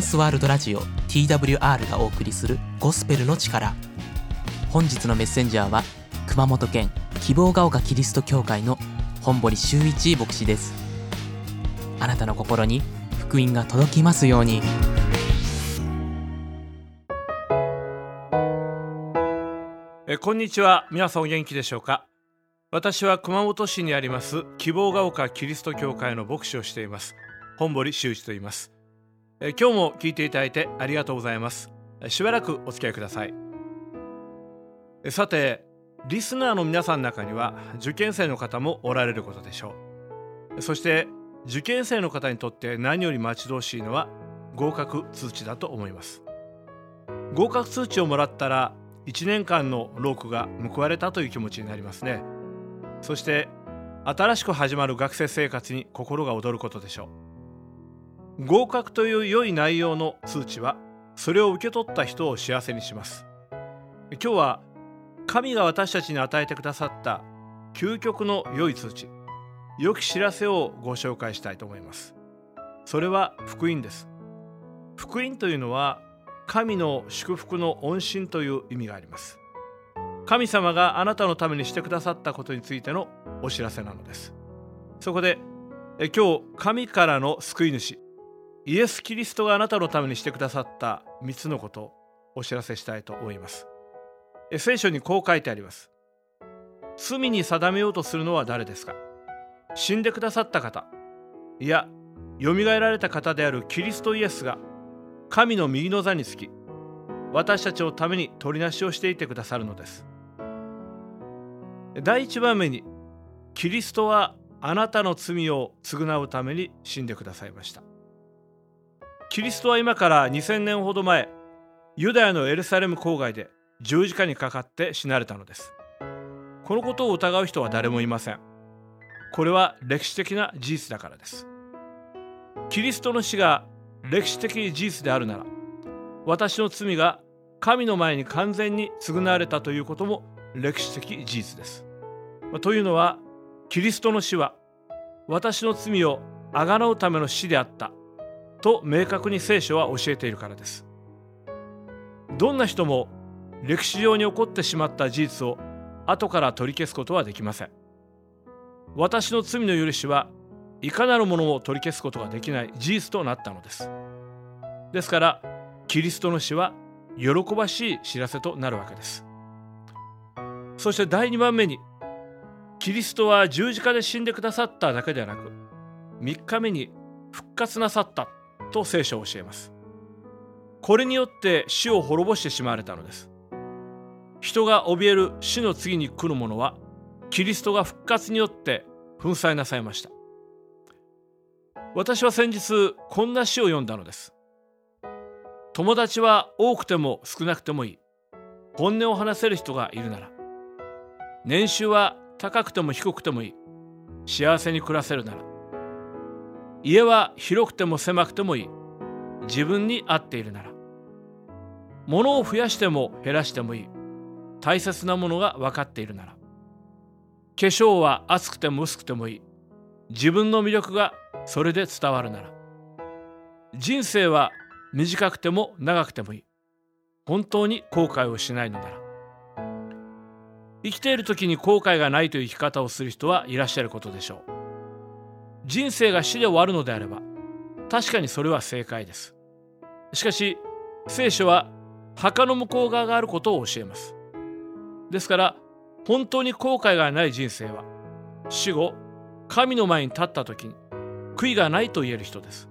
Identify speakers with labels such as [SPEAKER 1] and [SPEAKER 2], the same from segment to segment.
[SPEAKER 1] ンスワールドラジオ TWR がお送りするゴスペルの力。本日のメッセンジャーは熊本県希望が丘キリスト教会の本堀修一牧師です。あなたの心に福音が届きますように。
[SPEAKER 2] えこんにちは。皆さんお元気でしょうか？私は熊本市にあります希望が丘キリスト教会の牧師をしています本堀修一と言います。え今日も聞いていただいてありがとうございます。しばらくお付き合いください。えさてリスナーの皆さんの中には受験生の方もおられることでしょう。そして受験生の方にとって何より待ち遠しいのは合格通知だと思います。合格通知をもらったら1年間の労苦が報われたという気持ちになりますね。そして新しく始まる学生生活に心が躍ることでしょう。合格という良い内容の通知はそれを受け取った人を幸せにします。今日は神が私たちに与えてくださった究極の良い通知。良き知らせをご紹介したいと思います。それは福音です。福音というのは神の祝福の恩心という意味があります。神様があなたのためにしてくださったことについてのお知らせなのです。そこでえ今日神からの救い主。イエス・キリストがあなたのためにしてくださった3つのことをお知らせしたいと思います。聖書にこう書いてあります。罪に定めようとするのは誰ですか？死んでくださった方。いやよみがえられた方であるキリストイエスが神の右の座につき私たちのために取りなしをしていてくださるのです。第一番目にキリストはあなたの罪を償うために死んでくださいました。キリストは今から2000年ほど前ユダヤのエルサレム郊外で十字架にかかって死なれたのです。このことを疑う人は誰もいません。これは歴史的な事実だからです。キリストの死が歴史的事実であるなら私の罪が神の前に完全に償われたということも歴史的事実です。というのはキリストの死は私の罪をあがなうための死であったと明確に聖書は教えているからです。どんな人も歴史上に起こってしまった事実を後から取り消すことはできません。私の罪の許しはいかなるものも取り消すことができない事実となったのです。ですからキリストの死は喜ばしい知らせとなるわけです。そして第2番目にキリストは十字架で死んでくださっただけではなく3日目に復活なさったと聖書を教えます。これによって死を滅ぼしてしまわれたのです。人が怯える死の次に来るものはキリストが復活によって粉砕なさいました。私は先日こんな詩を読んだのです友達は多くても少なくてもいい本音を話せる人がいるなら年収は高くても低くてもいい幸せに暮らせるなら家は広くても狭くてもいい。自分に合っているなら。物を増やしても減らしてもいい。大切なものが分かっているなら。化粧は厚くても薄くてもいい。自分の魅力がそれで伝わるなら。人生は短くても長くてもいい。本当に後悔をしないのなら。生きている時に後悔がないという生き方をする人はいらっしゃることでしょう。人生が死で終わるのであれば確かにそれは正解です。しかし聖書は墓の向こう側があることを教えます。ですから本当に後悔がない人生は死後神の前に立った時に悔いがないと言える人です。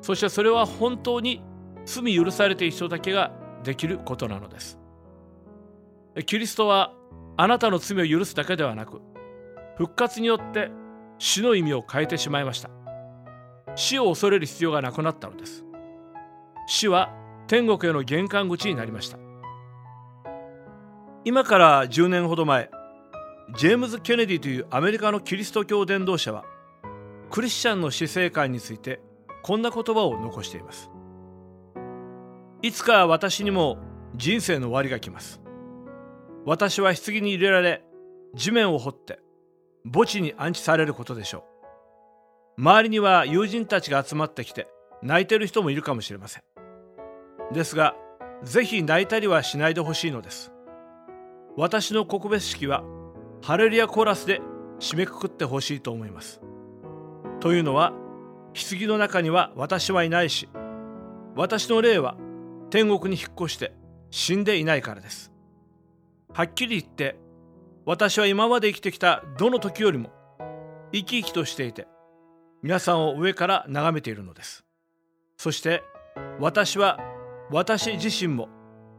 [SPEAKER 2] そしてそれは本当に罪許されている人だけができることなのです。キリストはあなたの罪を許すだけではなく復活によって死の意味を変えてしまいました。死を恐れる必要がなくなったのです。死は天国への玄関口になりました。今から10年ほど前ジェームズ・ケネディというアメリカのキリスト教伝道者はクリスチャンの死生観についてこんな言葉を残しています。いつか私にも人生の終わりが来ます。私は棺に入れられ地面を掘って墓地に安置されることでしょう。周りには友人たちが集まってきて泣いてる人もいるかもしれません。ですがぜひ泣いたりはしないでほしいのです。私の告別式はハレルヤコーラスで締めくくってほしいと思います。というのは棺の中には私はいないし私の霊は天国に引っ越して死んでいないからです。はっきり言って私は今まで生きてきたどの時よりも生き生きとしていて皆さんを上から眺めているのです。そして私は私自身も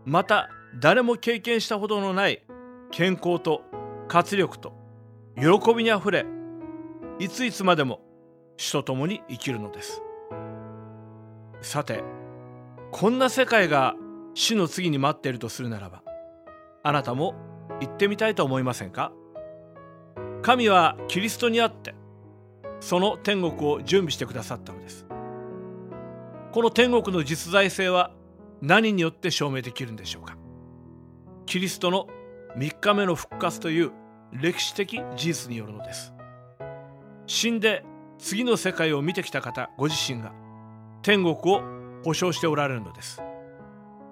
[SPEAKER 2] また誰も経験したほどのない健康と活力と喜びにあふれいついつまでも主と共に生きるのです。さてこんな世界が死の次に待っているとするならばあなたも行ってみたいと思いませんか？神はキリストにあってその天国を準備してくださったのです。この天国の実在性は何によって証明できるんでしょうか？キリストの3日目の復活という歴史的事実によるのです。死んで次の世界を見てきた方ご自身が天国を保証しておられるのです。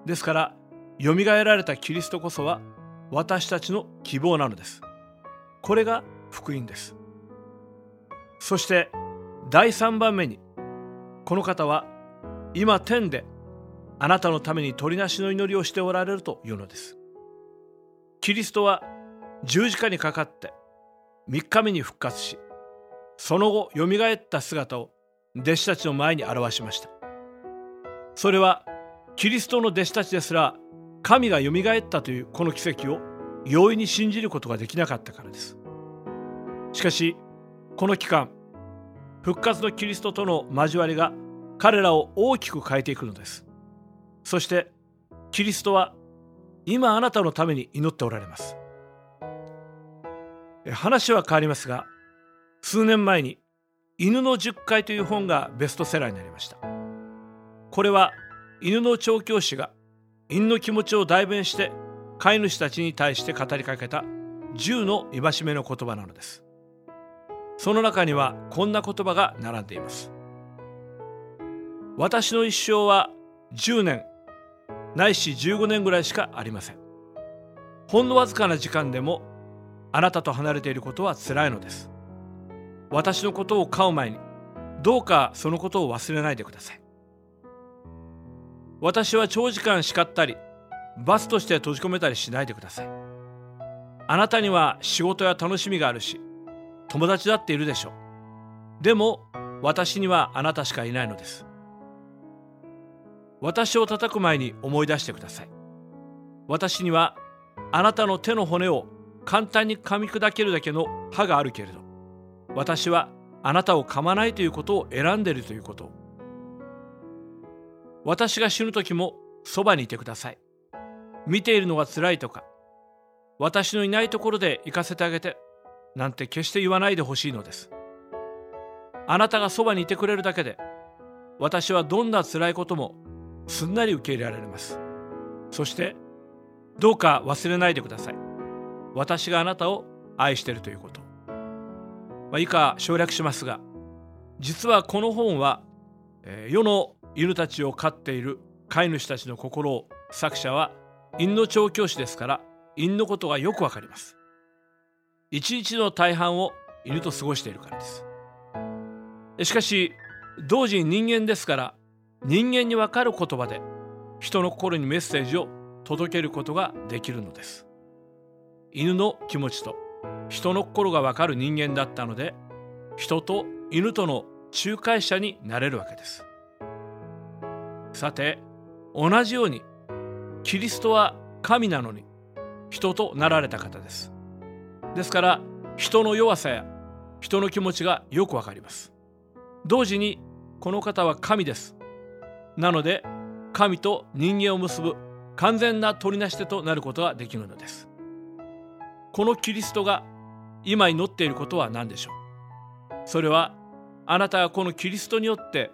[SPEAKER 2] ですからよみがえられたキリストこそは私たちの希望なのです。これが福音です。そして第3番目にこの方は今天であなたのために取りなしの祈りをしておられるというのです。キリストは十字架にかかって3日目に復活しその後よみがえった姿を弟子たちの前に表しました。それはキリストの弟子たちですら神がよみがえったというこの奇跡を容易に信じることができなかったからです。しかしこの期間復活のキリストとの交わりが彼らを大きく変えていくのです。そしてキリストは今あなたのために祈っておられます。話は変わりますが数年前に「犬の十回」という本がベストセラーになりました。これは犬の調教師が犬の気持ちを代弁して飼い主たちに対して語りかけた10の戒めの言葉なのです。その中にはこんな言葉が並んでいます。私の一生は10年ないし15年ぐらいしかありません。ほんのわずかな時間でもあなたと離れていることは辛いのです。私のことを飼う前にどうかそのことを忘れないでください。私は長時間叱ったり罰として閉じ込めたりしないでください。あなたには仕事や楽しみがあるし友達だっているでしょう。でも私にはあなたしかいないのです。私を叩く前に思い出してください。私にはあなたの手の骨を簡単に噛み砕けるだけの歯があるけれど私はあなたを噛まないということを選んでいるということ私が死ぬ時もそばにいてください。見ているのが辛いとか私のいないところで行かせてあげてなんて決して言わないでほしいのです。あなたがそばにいてくれるだけで私はどんな辛いこともすんなり受け入れられます。そしてどうか忘れないでください。私があなたを愛しているということ、まあ、以下省略しますが実はこの本は、えー、世の犬たちを飼っている飼い主たちの心を作者は犬の調教師ですから犬のことがよくわかります。一日の大半を犬と過ごしているからです。しかし同時に人間ですから人間にわかる言葉で人の心にメッセージを届けることができるのです。犬の気持ちと人の心がわかる人間だったので人と犬との仲介者になれるわけです。さて同じようにキリストは神なのに人となられた方です。ですから人の弱さや人の気持ちがよくわかります。同時にこの方は神です。なので神と人間を結ぶ完全な取りなし手となることができるのです。このキリストが今祈っていることは何でしょう？それはあなたがこのキリストによって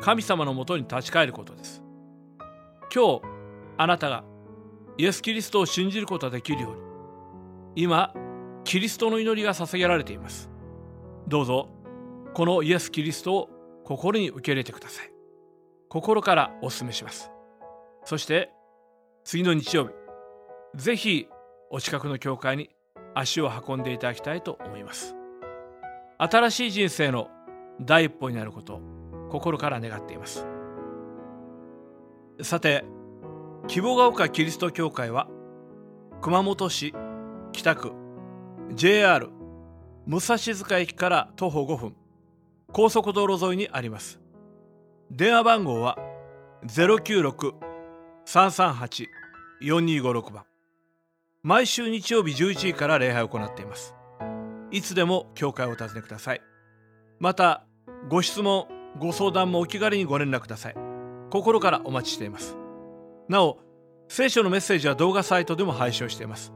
[SPEAKER 2] 神様のもとに立ち返ることです。今日あなたがイエス・キリストを信じることができるように今キリストの祈りが捧げられています。どうぞこのイエス・キリストを心に受け入れてください。心からお勧めします。そして次の日曜日ぜひお近くの教会に足を運んでいただきたいと思います。新しい人生の第一歩になること心から願っています。さて希望が丘キリスト教会は熊本市北区 JR 武蔵塚駅から徒歩5分高速道路沿いにあります。電話番号は096-338-4256番。毎週日曜日11時から礼拝を行っています。いつでも教会をお尋ねください。またご質問ご相談もお気軽にご連絡ください。心からお待ちしています。なお聖書のメッセージは動画サイトでも配信しています。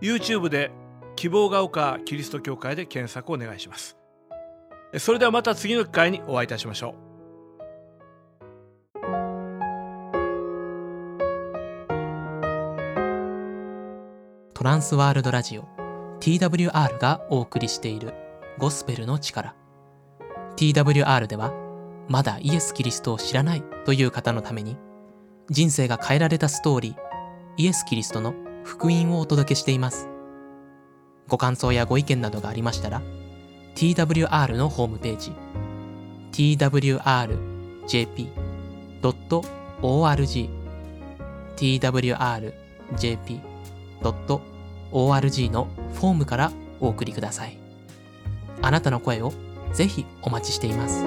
[SPEAKER 2] YouTube で希望が丘キリスト教会で検索をお願いします。それではまた次の機会にお会いいたしましょう。
[SPEAKER 1] トランスワールドラジオ TWR がお送りしているゴスペルの力。TWR ではまだイエス・キリストを知らないという方のために人生が変えられたストーリーイエス・キリストの福音をお届けしています。ご感想やご意見などがありましたら TWR のホームページ twrjp.org twrjp.org のフォームからお送りください。あなたの声をぜひお待ちしています。